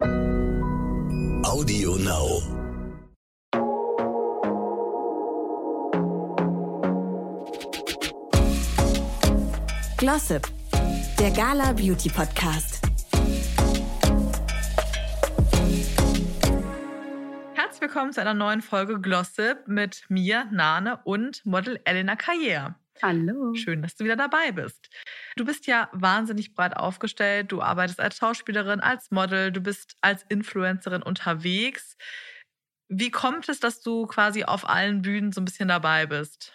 Audio Now. Glossip, der Gala Beauty Podcast. Herzlich willkommen zu einer neuen Folge Glossip mit mir, Nane und Model Elena Carrière. Hallo. Schön, dass du wieder dabei bist. Du bist ja wahnsinnig breit aufgestellt. Du arbeitest als Schauspielerin, als Model, du bist als Influencerin unterwegs. Wie kommt es, dass du quasi auf allen Bühnen so ein bisschen dabei bist?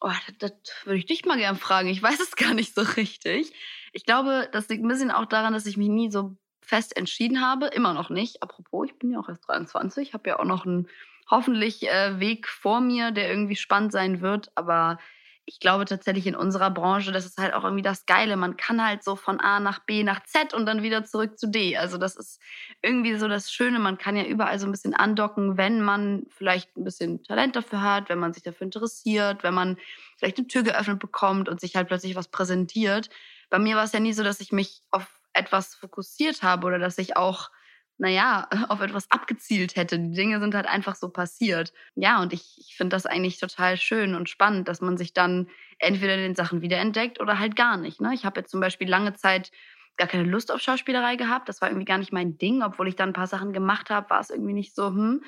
Oh, das, das würde ich dich mal gern fragen. Ich weiß es gar nicht so richtig. Ich glaube, das liegt ein bisschen auch daran, dass ich mich nie so fest entschieden habe. Immer noch nicht. Apropos, ich bin ja auch erst 23, habe ja auch noch einen hoffentlich äh, Weg vor mir, der irgendwie spannend sein wird. Aber ich glaube tatsächlich in unserer Branche, das ist halt auch irgendwie das Geile. Man kann halt so von A nach B nach Z und dann wieder zurück zu D. Also das ist irgendwie so das Schöne. Man kann ja überall so ein bisschen andocken, wenn man vielleicht ein bisschen Talent dafür hat, wenn man sich dafür interessiert, wenn man vielleicht eine Tür geöffnet bekommt und sich halt plötzlich was präsentiert. Bei mir war es ja nie so, dass ich mich auf etwas fokussiert habe oder dass ich auch naja, auf etwas abgezielt hätte. Die Dinge sind halt einfach so passiert. Ja, und ich, ich finde das eigentlich total schön und spannend, dass man sich dann entweder den Sachen wiederentdeckt oder halt gar nicht. Ne? Ich habe jetzt zum Beispiel lange Zeit gar keine Lust auf Schauspielerei gehabt. Das war irgendwie gar nicht mein Ding, obwohl ich dann ein paar Sachen gemacht habe, war es irgendwie nicht so, hm.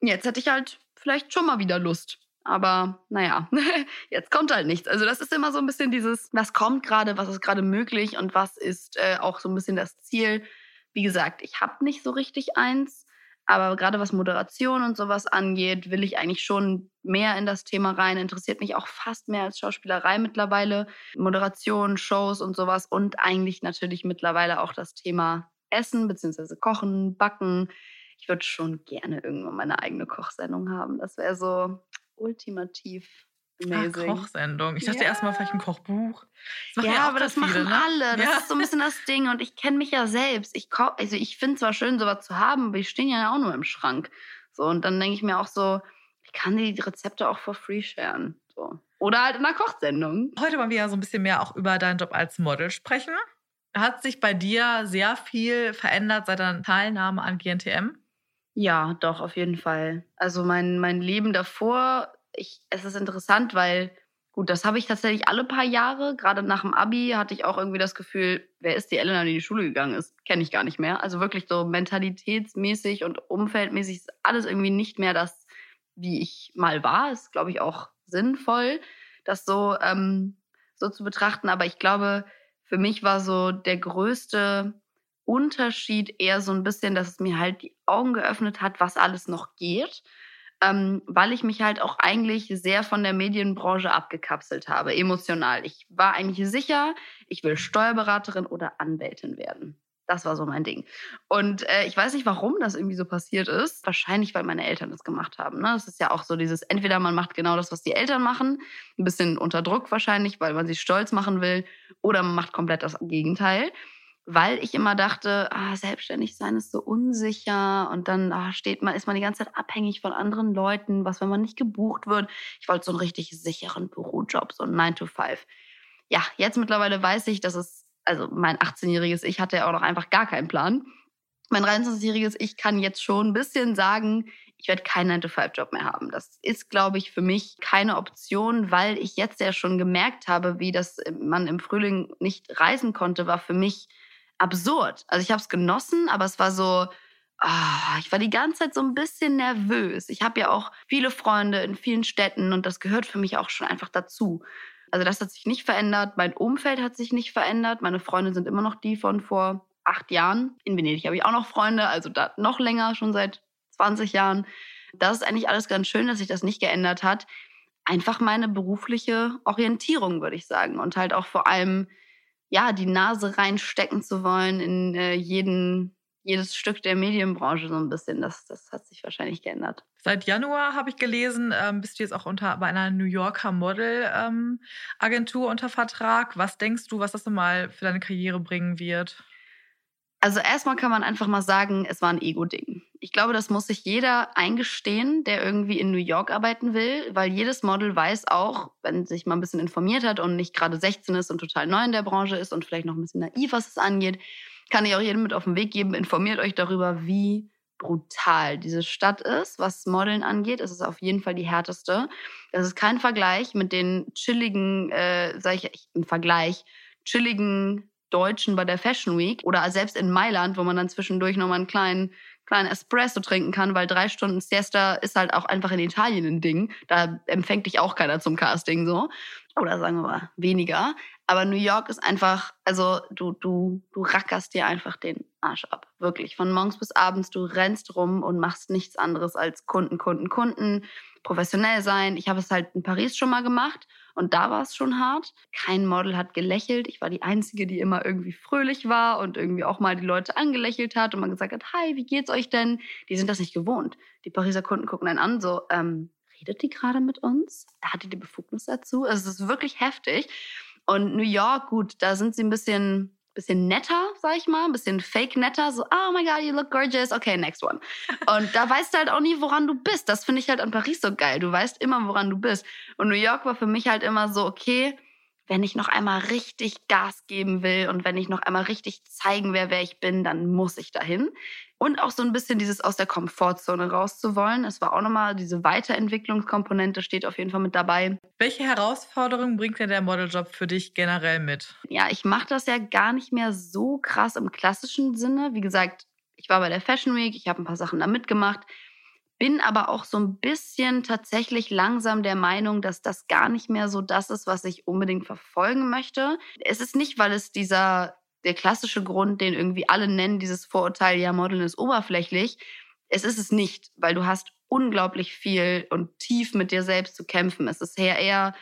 Jetzt hätte ich halt vielleicht schon mal wieder Lust. Aber naja, jetzt kommt halt nichts. Also das ist immer so ein bisschen dieses, was kommt gerade, was ist gerade möglich und was ist äh, auch so ein bisschen das Ziel wie gesagt, ich habe nicht so richtig eins, aber gerade was Moderation und sowas angeht, will ich eigentlich schon mehr in das Thema rein. Interessiert mich auch fast mehr als Schauspielerei mittlerweile. Moderation, Shows und sowas und eigentlich natürlich mittlerweile auch das Thema Essen bzw. Kochen, Backen. Ich würde schon gerne irgendwann meine eigene Kochsendung haben. Das wäre so ultimativ Amazing. Ach, Kochsendung. Ich dachte ja. erstmal vielleicht ein Kochbuch. Das ja, ja aber das viele, machen ne? alle. Das ja. ist so ein bisschen das Ding. Und ich kenne mich ja selbst. Ich also ich finde zwar schön, sowas zu haben, aber die stehen ja auch nur im Schrank. So, und dann denke ich mir auch so, ich kann die Rezepte auch for free sharen. So. Oder halt in einer Kochsendung. Heute wollen wir ja so ein bisschen mehr auch über deinen Job als Model sprechen. Hat sich bei dir sehr viel verändert seit deiner Teilnahme an GNTM? Ja, doch, auf jeden Fall. Also mein, mein Leben davor ich, es ist interessant, weil, gut, das habe ich tatsächlich alle paar Jahre. Gerade nach dem Abi hatte ich auch irgendwie das Gefühl, wer ist die Elena, die in die Schule gegangen ist? Kenne ich gar nicht mehr. Also wirklich so mentalitätsmäßig und umfeldmäßig ist alles irgendwie nicht mehr das, wie ich mal war. Ist, glaube ich, auch sinnvoll, das so, ähm, so zu betrachten. Aber ich glaube, für mich war so der größte Unterschied eher so ein bisschen, dass es mir halt die Augen geöffnet hat, was alles noch geht ähm, weil ich mich halt auch eigentlich sehr von der Medienbranche abgekapselt habe, emotional. Ich war eigentlich sicher, ich will Steuerberaterin oder Anwältin werden. Das war so mein Ding. Und äh, ich weiß nicht, warum das irgendwie so passiert ist. Wahrscheinlich, weil meine Eltern das gemacht haben. Ne? Das ist ja auch so dieses, entweder man macht genau das, was die Eltern machen, ein bisschen unter Druck wahrscheinlich, weil man sie stolz machen will, oder man macht komplett das Gegenteil weil ich immer dachte, ah, selbstständig sein ist so unsicher und dann ah, steht man, ist man die ganze Zeit abhängig von anderen Leuten, was, wenn man nicht gebucht wird. Ich wollte so einen richtig sicheren Bürojob, so ein 9 to 5. Ja, jetzt mittlerweile weiß ich, dass es, also mein 18-jähriges Ich hatte ja auch noch einfach gar keinen Plan. Mein 23-jähriges Ich kann jetzt schon ein bisschen sagen, ich werde keinen 9-to-5-Job mehr haben. Das ist, glaube ich, für mich keine Option, weil ich jetzt ja schon gemerkt habe, wie das man im Frühling nicht reisen konnte, war für mich absurd. Also ich habe es genossen, aber es war so, oh, ich war die ganze Zeit so ein bisschen nervös. Ich habe ja auch viele Freunde in vielen Städten und das gehört für mich auch schon einfach dazu. Also das hat sich nicht verändert, mein Umfeld hat sich nicht verändert, meine Freunde sind immer noch die von vor acht Jahren. In Venedig habe ich auch noch Freunde, also da noch länger, schon seit 20 Jahren. Das ist eigentlich alles ganz schön, dass sich das nicht geändert hat. Einfach meine berufliche Orientierung, würde ich sagen. Und halt auch vor allem ja, die Nase reinstecken zu wollen in äh, jeden, jedes Stück der Medienbranche so ein bisschen. Das, das hat sich wahrscheinlich geändert. Seit Januar habe ich gelesen, ähm, bist du jetzt auch unter bei einer New Yorker Model-Agentur ähm, unter Vertrag. Was denkst du, was das mal für deine Karriere bringen wird? Also erstmal kann man einfach mal sagen, es war ein Ego-Ding. Ich glaube, das muss sich jeder eingestehen, der irgendwie in New York arbeiten will, weil jedes Model weiß auch, wenn sich mal ein bisschen informiert hat und nicht gerade 16 ist und total neu in der Branche ist und vielleicht noch ein bisschen naiv, was es angeht, Kann ich auch jedem mit auf den Weg geben. Informiert euch darüber, wie brutal diese Stadt ist, was Modeln angeht. Es ist auf jeden Fall die härteste. Das ist kein Vergleich mit den chilligen, äh, sag ich im Vergleich, chilligen Deutschen bei der Fashion Week oder selbst in Mailand, wo man dann zwischendurch nochmal einen kleinen, kleinen Espresso trinken kann, weil drei Stunden Siesta ist halt auch einfach in Italien ein Ding. Da empfängt dich auch keiner zum Casting so. Oder sagen wir mal weniger. Aber New York ist einfach, also du, du, du rackerst dir einfach den Arsch ab. Wirklich. Von morgens bis abends, du rennst rum und machst nichts anderes als Kunden, Kunden, Kunden, professionell sein. Ich habe es halt in Paris schon mal gemacht und da war es schon hart. Kein Model hat gelächelt. Ich war die Einzige, die immer irgendwie fröhlich war und irgendwie auch mal die Leute angelächelt hat und man gesagt hat, hi, wie geht's euch denn? Die sind das nicht gewohnt. Die Pariser Kunden gucken einen an, so, ähm, redet die gerade mit uns? Hat die die Befugnis dazu? Also es ist wirklich heftig. Und New York, gut, da sind sie ein bisschen, bisschen netter, sag ich mal, ein bisschen fake netter, so, oh my God, you look gorgeous, okay, next one. Und da weißt du halt auch nie, woran du bist. Das finde ich halt an Paris so geil. Du weißt immer, woran du bist. Und New York war für mich halt immer so, okay, wenn ich noch einmal richtig Gas geben will und wenn ich noch einmal richtig zeigen will, wer ich bin, dann muss ich dahin. Und auch so ein bisschen dieses aus der Komfortzone rauszuwollen. Es war auch nochmal diese Weiterentwicklungskomponente steht auf jeden Fall mit dabei. Welche Herausforderungen bringt denn der Modeljob für dich generell mit? Ja, ich mache das ja gar nicht mehr so krass im klassischen Sinne. Wie gesagt, ich war bei der Fashion Week, ich habe ein paar Sachen da mitgemacht bin aber auch so ein bisschen tatsächlich langsam der Meinung, dass das gar nicht mehr so das ist, was ich unbedingt verfolgen möchte. Es ist nicht, weil es dieser, der klassische Grund, den irgendwie alle nennen, dieses Vorurteil, ja, Modeln ist oberflächlich. Es ist es nicht, weil du hast unglaublich viel und tief mit dir selbst zu kämpfen. Es ist eher eher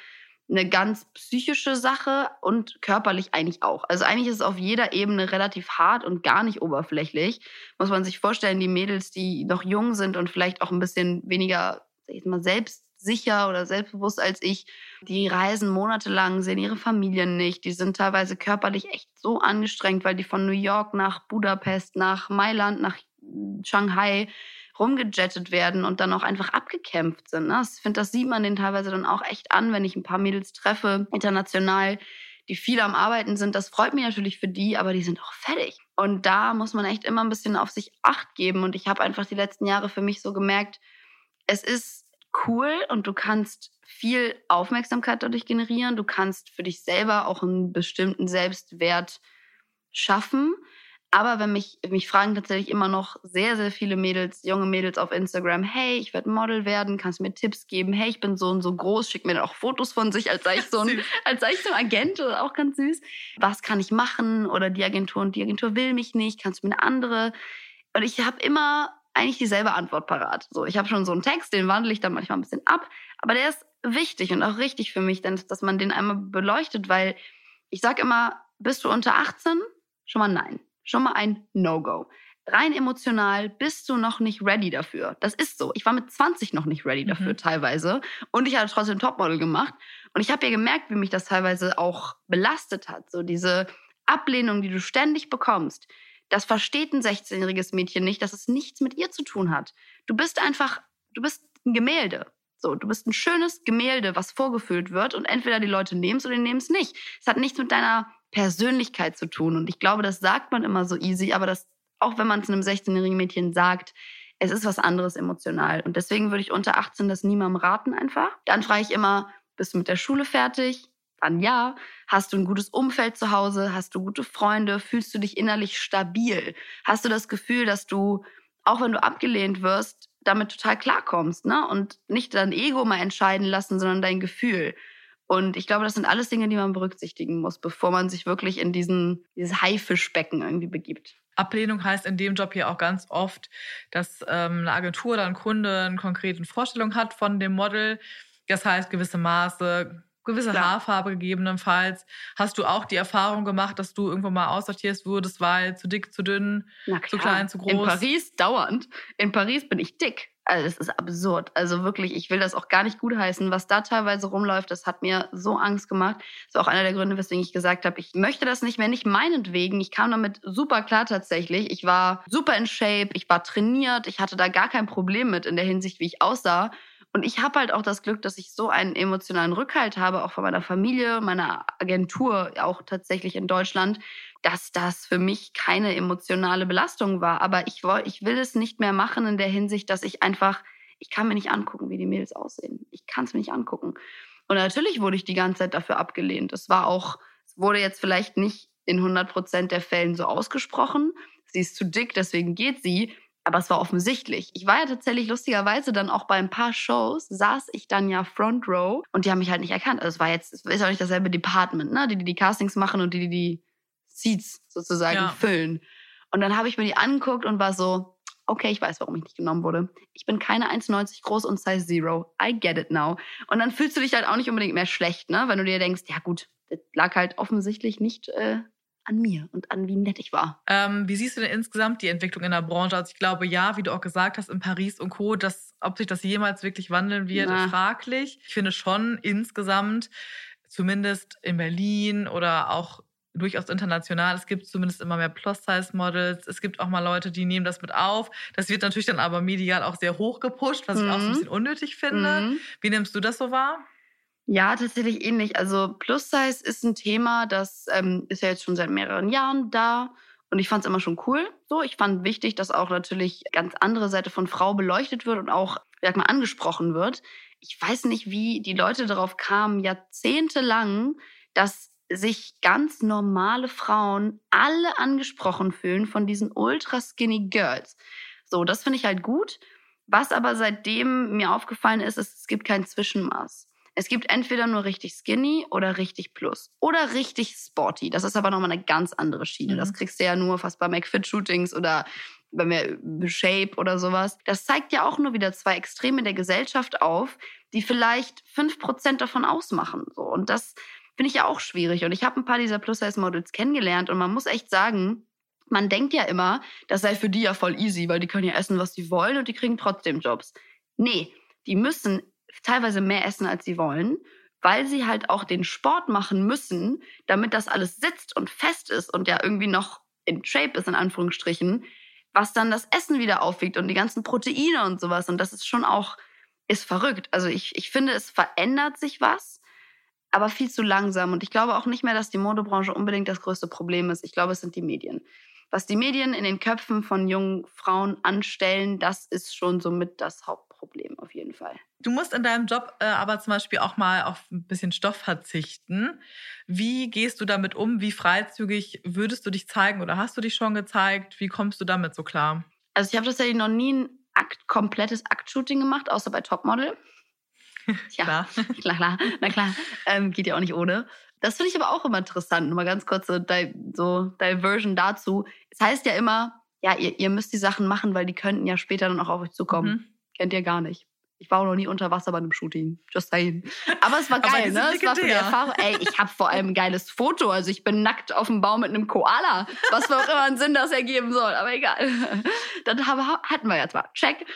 eine ganz psychische Sache und körperlich eigentlich auch. Also eigentlich ist es auf jeder Ebene relativ hart und gar nicht oberflächlich. Muss man sich vorstellen, die Mädels, die noch jung sind und vielleicht auch ein bisschen weniger, sag ich mal, selbstsicher oder selbstbewusst als ich, die reisen monatelang, sehen ihre Familien nicht. Die sind teilweise körperlich echt so angestrengt, weil die von New York nach Budapest, nach Mailand, nach Shanghai rumgejettet werden und dann auch einfach abgekämpft sind. Ne? Ich finde, das sieht man den teilweise dann auch echt an, wenn ich ein paar Mädels treffe, international, die viel am Arbeiten sind. Das freut mich natürlich für die, aber die sind auch fertig. Und da muss man echt immer ein bisschen auf sich acht geben. Und ich habe einfach die letzten Jahre für mich so gemerkt, es ist cool und du kannst viel Aufmerksamkeit dadurch generieren. Du kannst für dich selber auch einen bestimmten Selbstwert schaffen. Aber wenn mich, mich fragen tatsächlich immer noch sehr, sehr viele Mädels, junge Mädels auf Instagram, hey, ich werde Model werden, kannst du mir Tipps geben? Hey, ich bin so und so groß, schick mir dann auch Fotos von sich, als sei ich so ein, als sei ich so ein Agent oder auch ganz süß. Was kann ich machen? Oder die Agentur und die Agentur will mich nicht, kannst du mir eine andere? Und ich habe immer eigentlich dieselbe Antwort parat. So, ich habe schon so einen Text, den wandle ich dann manchmal ein bisschen ab, aber der ist wichtig und auch richtig für mich, denn, dass man den einmal beleuchtet, weil ich sage immer, bist du unter 18? Schon mal nein schon mal ein No-Go. Rein emotional bist du noch nicht ready dafür. Das ist so. Ich war mit 20 noch nicht ready dafür mhm. teilweise. Und ich hatte trotzdem Topmodel gemacht. Und ich habe ja gemerkt, wie mich das teilweise auch belastet hat. So diese Ablehnung, die du ständig bekommst. Das versteht ein 16-jähriges Mädchen nicht, dass es nichts mit ihr zu tun hat. Du bist einfach, du bist ein Gemälde. So, du bist ein schönes Gemälde, was vorgeführt wird und entweder die Leute nehmen es oder die nehmen es nicht. Es hat nichts mit deiner Persönlichkeit zu tun. Und ich glaube, das sagt man immer so easy, aber das, auch wenn man es einem 16-jährigen Mädchen sagt, es ist was anderes emotional. Und deswegen würde ich unter 18 das niemandem raten einfach. Dann frage ich immer, bist du mit der Schule fertig? Dann ja. Hast du ein gutes Umfeld zu Hause? Hast du gute Freunde? Fühlst du dich innerlich stabil? Hast du das Gefühl, dass du, auch wenn du abgelehnt wirst, damit total klarkommst, ne? Und nicht dein Ego mal entscheiden lassen, sondern dein Gefühl. Und ich glaube, das sind alles Dinge, die man berücksichtigen muss, bevor man sich wirklich in diesen, dieses Haifischbecken irgendwie begibt. Ablehnung heißt in dem Job hier auch ganz oft, dass ähm, eine Agentur oder ein Kunde eine konkrete Vorstellung hat von dem Model. Das heißt, gewisse Maße, gewisse Klar. Haarfarbe gegebenenfalls. Hast du auch die Erfahrung gemacht, dass du irgendwo mal aussortierst wurdest, weil zu dick, zu dünn, zu klein, zu groß? In Paris dauernd. In Paris bin ich dick. Also es ist absurd. Also wirklich, ich will das auch gar nicht gutheißen. Was da teilweise rumläuft, das hat mir so Angst gemacht. Das war auch einer der Gründe, weswegen ich gesagt habe, ich möchte das nicht mehr, nicht meinetwegen. Ich kam damit super klar tatsächlich. Ich war super in Shape, ich war trainiert, ich hatte da gar kein Problem mit in der Hinsicht, wie ich aussah. Und ich habe halt auch das Glück, dass ich so einen emotionalen Rückhalt habe, auch von meiner Familie, meiner Agentur, auch tatsächlich in Deutschland, dass das für mich keine emotionale Belastung war. Aber ich, ich will es nicht mehr machen in der Hinsicht, dass ich einfach, ich kann mir nicht angucken, wie die Mädels aussehen. Ich kann es mir nicht angucken. Und natürlich wurde ich die ganze Zeit dafür abgelehnt. Es war auch, es wurde jetzt vielleicht nicht in 100 Prozent der Fällen so ausgesprochen. Sie ist zu dick, deswegen geht sie. Aber es war offensichtlich. Ich war ja tatsächlich lustigerweise dann auch bei ein paar Shows, saß ich dann ja Front Row und die haben mich halt nicht erkannt. Also es war jetzt, es ist auch nicht dasselbe Department, ne? Die, die die Castings machen und die, die die Seats sozusagen ja. füllen. Und dann habe ich mir die angeguckt und war so, okay, ich weiß, warum ich nicht genommen wurde. Ich bin keine 1,90 groß und Size Zero. I get it now. Und dann fühlst du dich halt auch nicht unbedingt mehr schlecht, ne? Wenn du dir denkst, ja gut, das lag halt offensichtlich nicht äh, an mir und an wie nett ich war. Ähm, wie siehst du denn insgesamt die Entwicklung in der Branche? Also ich glaube, ja, wie du auch gesagt hast, in Paris und Co., dass, ob sich das jemals wirklich wandeln wird, Na. fraglich. Ich finde schon insgesamt, zumindest in Berlin oder auch durchaus international. Es gibt zumindest immer mehr Plus-Size-Models. Es gibt auch mal Leute, die nehmen das mit auf. Das wird natürlich dann aber medial auch sehr hoch gepusht, was mhm. ich auch so ein mhm. bisschen unnötig finde. Mhm. Wie nimmst du das so wahr? Ja, tatsächlich ähnlich. Also Plus-Size ist ein Thema, das ähm, ist ja jetzt schon seit mehreren Jahren da. Und ich fand es immer schon cool. So, ich fand wichtig, dass auch natürlich ganz andere Seite von Frau beleuchtet wird und auch, sag mal, angesprochen wird. Ich weiß nicht, wie die Leute darauf kamen, jahrzehntelang, dass sich ganz normale Frauen alle angesprochen fühlen von diesen ultra skinny Girls. So, das finde ich halt gut. Was aber seitdem mir aufgefallen ist, ist, es gibt kein Zwischenmaß. Es gibt entweder nur richtig skinny oder richtig plus oder richtig sporty. Das ist aber nochmal eine ganz andere Schiene. Mhm. Das kriegst du ja nur fast bei McFit-Shootings oder bei mir Shape oder sowas. Das zeigt ja auch nur wieder zwei Extreme der Gesellschaft auf, die vielleicht fünf Prozent davon ausmachen. So. Und das finde ich ja auch schwierig. Und ich habe ein paar dieser Plus-Size-Models kennengelernt und man muss echt sagen, man denkt ja immer, das sei für die ja voll easy, weil die können ja essen, was sie wollen und die kriegen trotzdem Jobs. Nee, die müssen teilweise mehr essen, als sie wollen, weil sie halt auch den Sport machen müssen, damit das alles sitzt und fest ist und ja irgendwie noch in Shape ist, in Anführungsstrichen, was dann das Essen wieder aufwiegt und die ganzen Proteine und sowas. Und das ist schon auch, ist verrückt. Also ich, ich finde, es verändert sich was aber viel zu langsam. Und ich glaube auch nicht mehr, dass die Modebranche unbedingt das größte Problem ist. Ich glaube, es sind die Medien. Was die Medien in den Köpfen von jungen Frauen anstellen, das ist schon somit das Hauptproblem auf jeden Fall. Du musst in deinem Job äh, aber zum Beispiel auch mal auf ein bisschen Stoff verzichten. Wie gehst du damit um? Wie freizügig würdest du dich zeigen oder hast du dich schon gezeigt? Wie kommst du damit so klar? Also ich habe tatsächlich noch nie ein Akt, komplettes Aktshooting gemacht, außer bei Topmodel. Ja, klar. klar, klar. Na klar, ähm, geht ja auch nicht ohne. Das finde ich aber auch immer interessant. Nur mal ganz kurz so, so Diversion dazu. Es heißt ja immer, ja, ihr, ihr müsst die Sachen machen, weil die könnten ja später dann auch auf euch zukommen. Mhm. Kennt ihr gar nicht. Ich war auch noch nie unter Wasser bei einem Shooting. Just saying. Aber es war geil, ne? Es war für die Erfahrung. Ey, ich habe vor allem ein geiles Foto. Also ich bin nackt auf dem Baum mit einem Koala. Was für auch immer einen Sinn das ergeben soll. Aber egal. Dann hatten wir jetzt mal. Check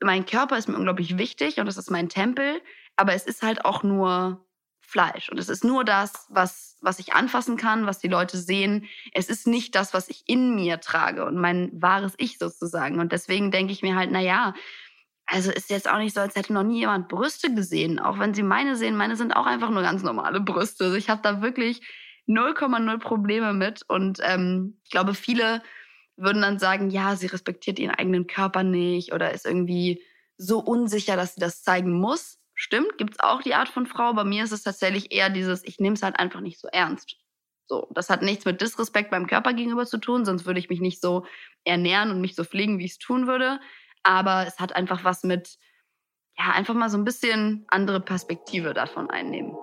mein Körper ist mir unglaublich wichtig und das ist mein Tempel, aber es ist halt auch nur Fleisch und es ist nur das, was, was ich anfassen kann, was die Leute sehen. Es ist nicht das, was ich in mir trage und mein wahres Ich sozusagen. Und deswegen denke ich mir halt, na ja, also ist jetzt auch nicht so, als hätte noch nie jemand Brüste gesehen. Auch wenn sie meine sehen, meine sind auch einfach nur ganz normale Brüste. Also ich habe da wirklich 0,0 Probleme mit und ähm, ich glaube, viele würden dann sagen, ja, sie respektiert ihren eigenen Körper nicht oder ist irgendwie so unsicher, dass sie das zeigen muss. Stimmt, gibt es auch die Art von Frau. Bei mir ist es tatsächlich eher dieses, ich nehme es halt einfach nicht so ernst. So, das hat nichts mit Disrespekt beim Körper gegenüber zu tun, sonst würde ich mich nicht so ernähren und mich so pflegen, wie ich es tun würde. Aber es hat einfach was mit, ja, einfach mal so ein bisschen andere Perspektive davon einnehmen.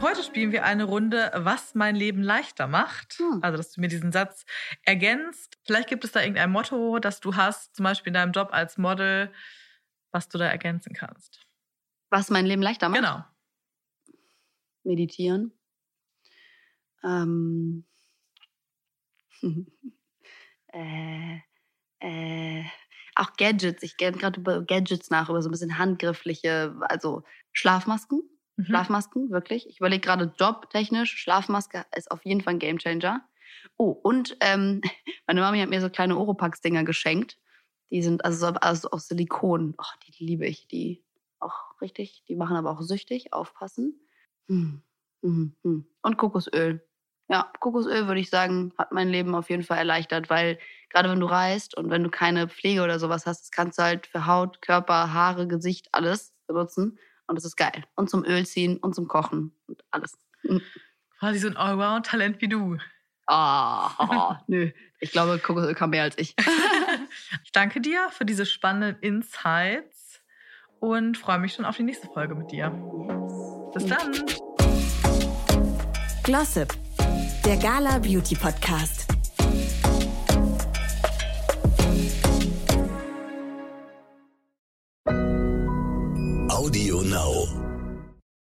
Heute spielen wir eine Runde, was mein Leben leichter macht. Hm. Also, dass du mir diesen Satz ergänzt. Vielleicht gibt es da irgendein Motto, das du hast, zum Beispiel in deinem Job als Model, was du da ergänzen kannst. Was mein Leben leichter macht? Genau. Meditieren. Ähm. äh, äh, auch Gadgets. Ich gehe gerade über Gadgets nach, über so ein bisschen handgriffliche, also Schlafmasken Mhm. Schlafmasken, wirklich. Ich überlege gerade jobtechnisch. Schlafmaske ist auf jeden Fall ein Gamechanger. Oh, und ähm, meine Mami hat mir so kleine Oropax-Dinger geschenkt. Die sind also, also aus Silikon. Oh, die, die liebe ich. Die auch richtig. Die machen aber auch süchtig. Aufpassen. Hm. Hm, hm. Und Kokosöl. Ja, Kokosöl würde ich sagen, hat mein Leben auf jeden Fall erleichtert, weil gerade wenn du reist und wenn du keine Pflege oder sowas hast, das kannst du halt für Haut, Körper, Haare, Gesicht, alles benutzen. Und das ist geil. Und zum Öl ziehen und zum Kochen und alles. Mhm. Quasi so ein Allround-Talent wie du. Ah, nö. Ich glaube, Kokosöl kann mehr als ich. ich danke dir für diese spannenden Insights und freue mich schon auf die nächste Folge mit dir. Bis dann. Glossip, der Gala Beauty Podcast.